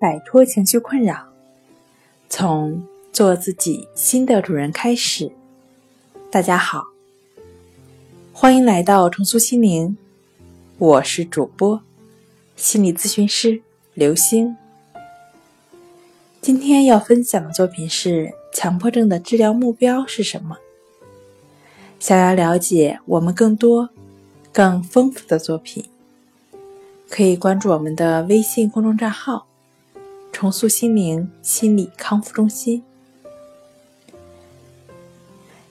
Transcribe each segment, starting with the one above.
摆脱情绪困扰，从做自己新的主人开始。大家好，欢迎来到重塑心灵，我是主播心理咨询师刘星。今天要分享的作品是：强迫症的治疗目标是什么？想要了解我们更多、更丰富的作品。可以关注我们的微信公众账号“重塑心灵心理康复中心”。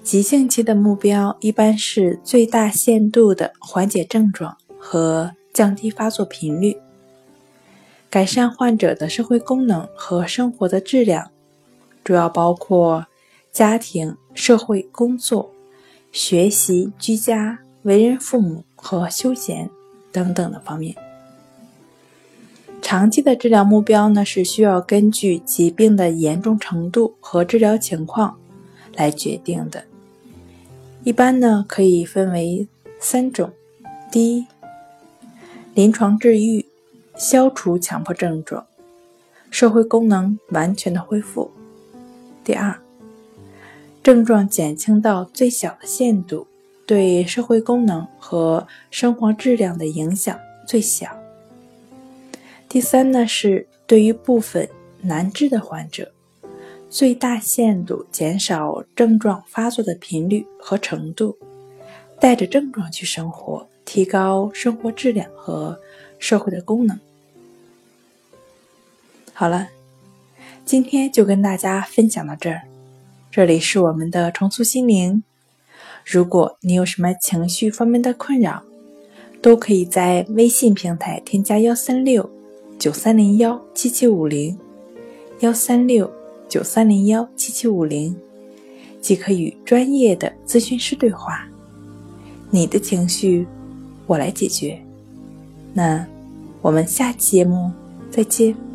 急性期的目标一般是最大限度的缓解症状和降低发作频率，改善患者的社会功能和生活的质量，主要包括家庭、社会、工作、学习、居家、为人父母和休闲等等的方面。长期的治疗目标呢，是需要根据疾病的严重程度和治疗情况来决定的。一般呢，可以分为三种：第一，临床治愈，消除强迫症状，社会功能完全的恢复；第二，症状减轻到最小的限度，对社会功能和生活质量的影响最小。第三呢，是对于部分难治的患者，最大限度减少症状发作的频率和程度，带着症状去生活，提高生活质量和社会的功能。好了，今天就跟大家分享到这儿。这里是我们的重塑心灵。如果你有什么情绪方面的困扰，都可以在微信平台添加幺三六。九三零幺七七五零，幺三六九三零幺七七五零，即可与专业的咨询师对话。你的情绪，我来解决。那我们下期节目再见。